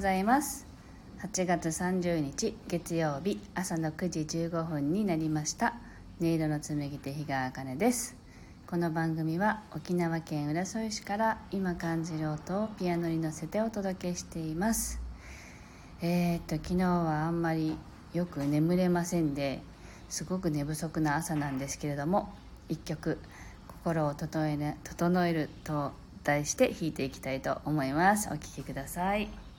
ございます。8月30日月曜日朝の9時15分になりました。音色の紡ぎ手日川茜です。この番組は沖縄県浦添市から今感じる音をピアノに乗せてお届けしています。えー、っと昨日はあんまりよく眠れませんですごく寝不足な朝なんですけれども一曲心を整える整えると題して弾いていきたいと思います。お聴きください。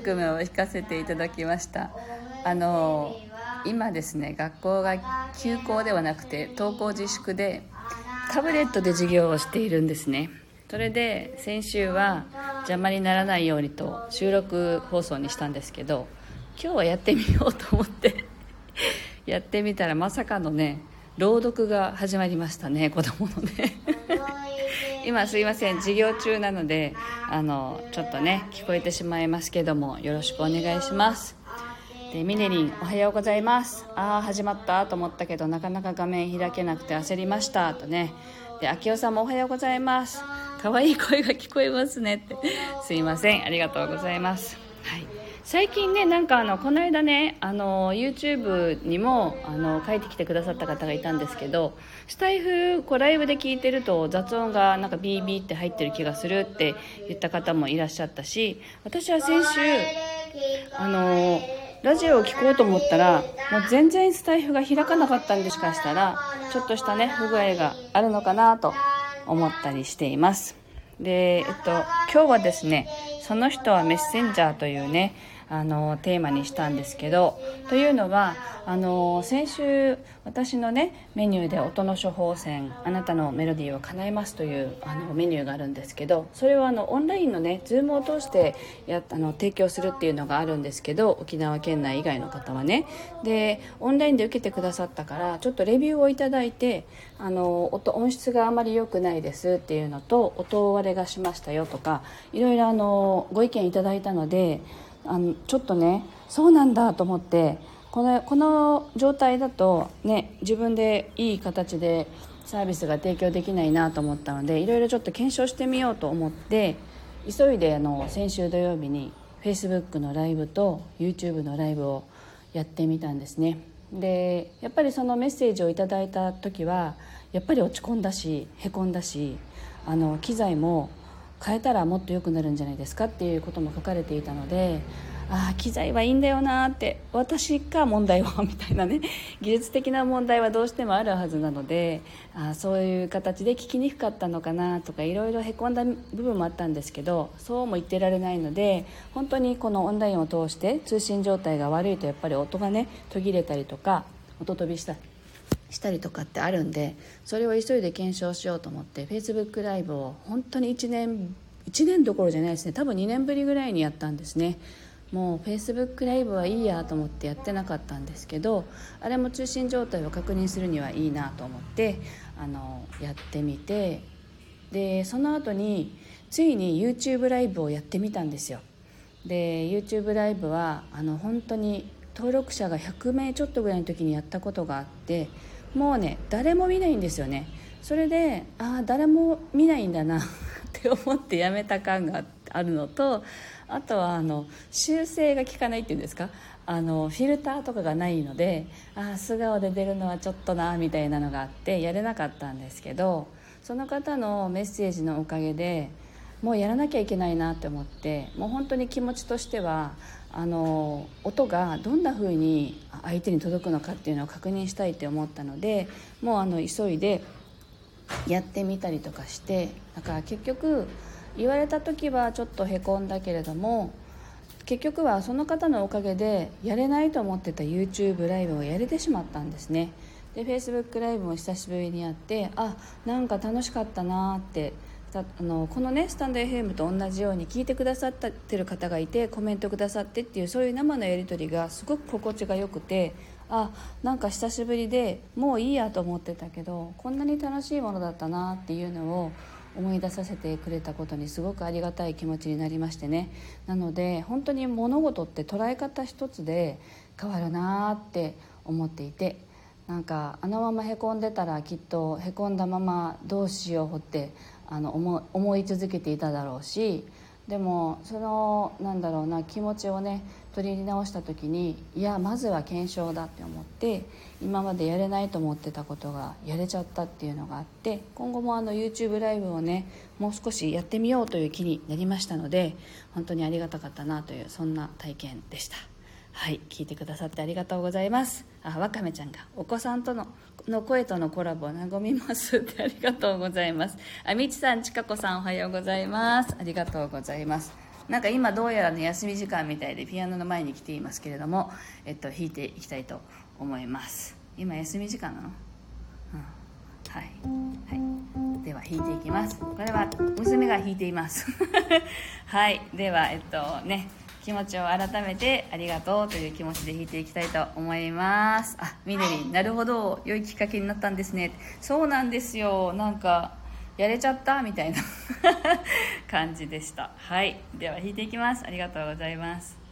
曲目を弾かせていただきました。あの今ですね学校が休校ではなくて登校自粛でタブレットで授業をしているんですね。それで先週は邪魔にならないようにと収録放送にしたんですけど今日はやってみようと思って やってみたらまさかのね朗読が始まりましたね子供のね。今すいません授業中なのであのちょっとね聞こえてしまいますけどもよろしくお願いします。でミネリンおはようございます。ああ始まったと思ったけどなかなか画面開けなくて焦りました。とね。で秋代さんもおはようございます。可愛い声が聞こえますねって。すいません。ありがとうございます。はい。最近ねなんかあのこの間ねあの YouTube にもあの書いてきてくださった方がいたんですけどスタイフこうライブで聞いてると雑音がなんかビービって入ってる気がするって言った方もいらっしゃったし私は先週あのラジオを聴こうと思ったらもう全然スタイフが開かなかったんでしかしたらちょっとしたね不具合があるのかなと思ったりしています。で、えっと、今日はですねその人はメッセンジャーというねあのテーマにしたんですけどというのはあの先週私のねメニューで音の処方箋あなたのメロディーを叶えますというあのメニューがあるんですけどそれはあのオンラインのね Zoom を通してやあの提供するっていうのがあるんですけど沖縄県内以外の方はね。でオンラインで受けてくださったからちょっとレビューをいただいてあの音音質があまり良くないですっていうのと音割れがしましたよとかいろいろあのご意見いただいたのであのちょっとねそうなんだと思ってこのこの状態だとね自分でいい形でサービスが提供できないなと思ったのでいろいろちょっと検証してみようと思って急いであの先週土曜日に Facebook のライブと YouTube のライブをやってみたんですね。でやっぱりそのメッセージをいただいた時はやっぱり落ち込んだしへこんだしあの機材も変えたらもっと良くなるんじゃないですかっていうことも書かれていたのでああ機材はいいんだよなって私か問題はみたいなね 技術的な問題はどうしてもあるはずなのであそういう形で聞きにくかったのかなとかいろいろへこんだ部分もあったんですけどそうも言ってられないので本当にこのオンラインを通して通信状態が悪いとやっぱり音がね途切れたりとか音飛びしたしたりとかってあるんでそれを急いで検証しようと思って Facebook ライブを本当に1年1年どころじゃないですね。多分2年ぶりぐらいにやったんですね。もう Facebook ライブはいいやと思ってやってなかったんですけどあれも中心状態を確認するにはいいなと思ってあのやってみてでその後についに YouTube ライブをやってみたんですよ。で YouTube ライブはあの本当に登録者が100名ちょっとぐらいの時にやったことがあってもうね誰も見ないんですよね。それでああ誰も見ないんだな って思ってやめた感があるのとあとはあの修正が効かないっていうんですか？あのフィルターとかがないのでああ素顔で出るのはちょっとなみたいなのがあってやれなかったんですけどその方のメッセージのおかげでもうやらなきゃいけないなって思ってもう本当に気持ちとしてはあの音がどんな風に相手に届くのかっていうのを確認したいって思ったのでもうあの急いでやってみたりとかしてだから結局言われた時はちょっとへこんだけれども結局はその方のおかげでやれないと思ってた YouTube ライブをやれてしまったんですね。で Facebook ライブも久しぶりにやってあなんか楽しかったなってあのこのねスタンド FM と同じように聞いてくださってる方がいてコメントくださってっていうそういう生のやり取りがすごく心地がよくてあなんか久しぶりでもういいやと思ってたけどこんなに楽しいものだったなっていうのを思い出させてくれたことにすごくありがたい気持ちになりましてね。なので本当に物事って捉え方一つで変わるなって思っていてなんかあのままへこんでたらきっとへこんだままどうしようってあの思思い続けていただろうしでもそのなんだろうな気持ちをね取り直した時にいやまずは検証だって思って今までやれないと思ってたことがやれちゃったっていうのがあって今後もあの YouTube ライブをねもう少しやってみようという気になりましたので本当にありがたかったなというそんな体験でした。はい聞いてくださってありがとうございますあわかめちゃんがお子さんとのの声とのコラボを和みますってありがとうございます。あみちさんちかこさんおはようございます。ありがとうございます。なんか今どうやらね休み時間みたいでピアノの前に来ていますけれどもえっと弾いていきたいと思います。今休み時間なの、うん、はい、はい、では弾いていきます。これは娘が弾いています。はい。ではえっとね。気持ちを改めてありがとうという気持ちで弾いていきたいと思います。あみねりんなるほど。良いきっかけになったんですね。そうなんですよ。なんかやれちゃったみたいな 感じでした。はい。では弾いていきます。ありがとうございます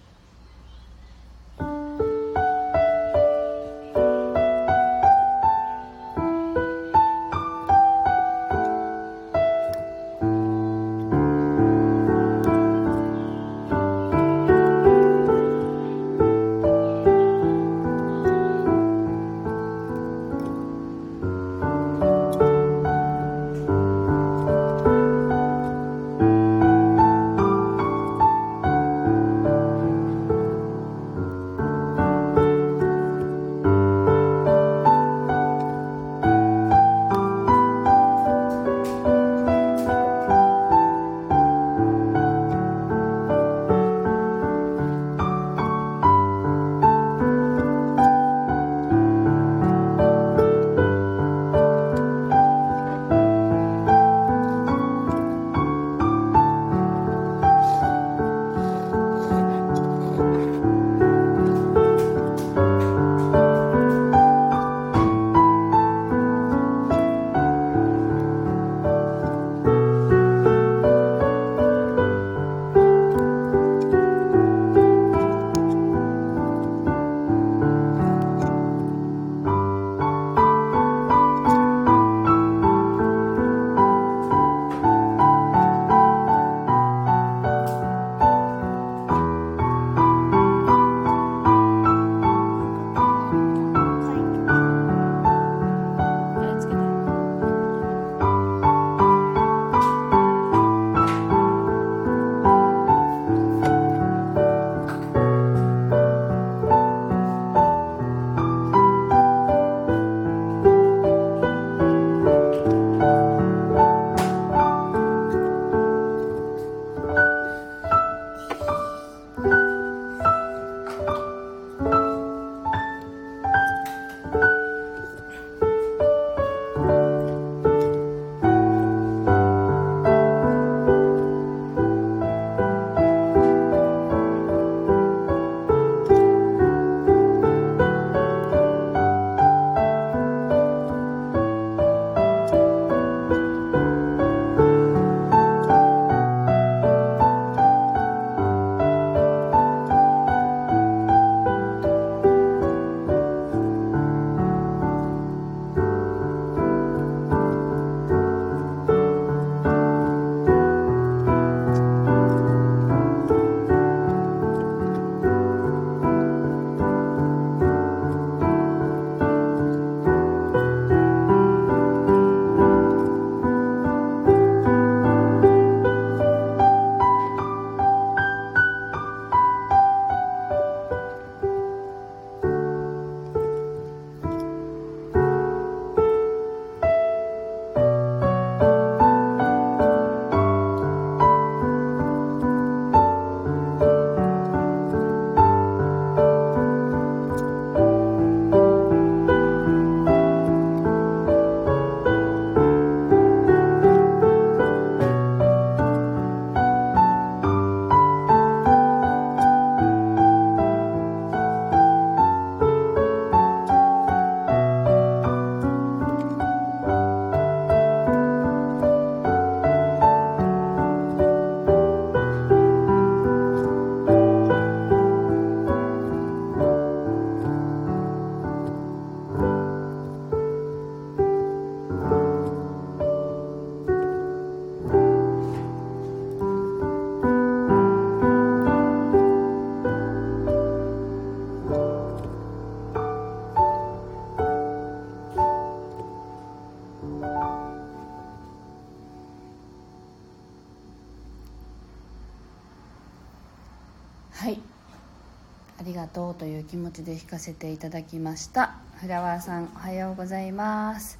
とうという気持ちで弾かせていただきました。フラワーさんおはようございます。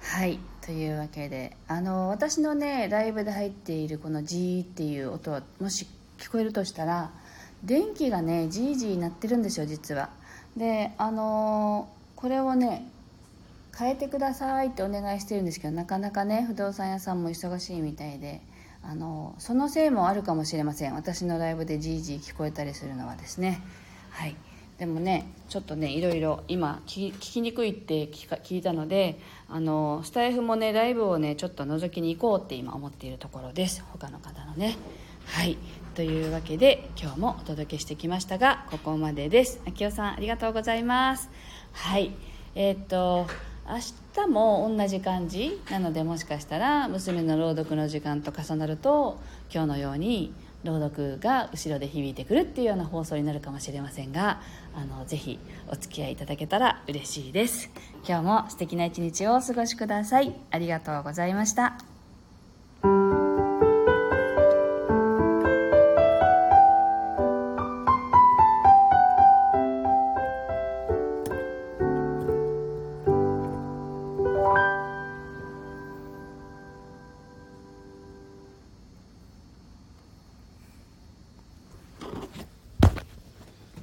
はいというわけであの私のねライブで入っているこの「ジー」っていう音はもし聞こえるとしたら電気がねジージー鳴ってるんですよ実は。であのこれをね変えてくださいってお願いしてるんですけどなかなかね不動産屋さんも忙しいみたいであのそのせいもあるかもしれません。私のライブでジージー聞こえたりするのはですね。はい。でもねちょっとねいろいろ今聞きにくいって聞いたのであのスタイフもねライブをねちょっと覗きに行こうって今思っているところです。他の方のね。はい。というわけで今日もお届けしてきましたがここまでです。あきおさんありがとうございます。はい。えー、っと明日も同じ感じ？なのでもしかしたら娘の朗読の時間と重なると今日のように朗読が後ろで響いてくるっていうような放送になるかもしれませんがあのぜひお付き合いいただけたら嬉しいです。今日も素敵な一日をお過ごしください。ありがとうございました。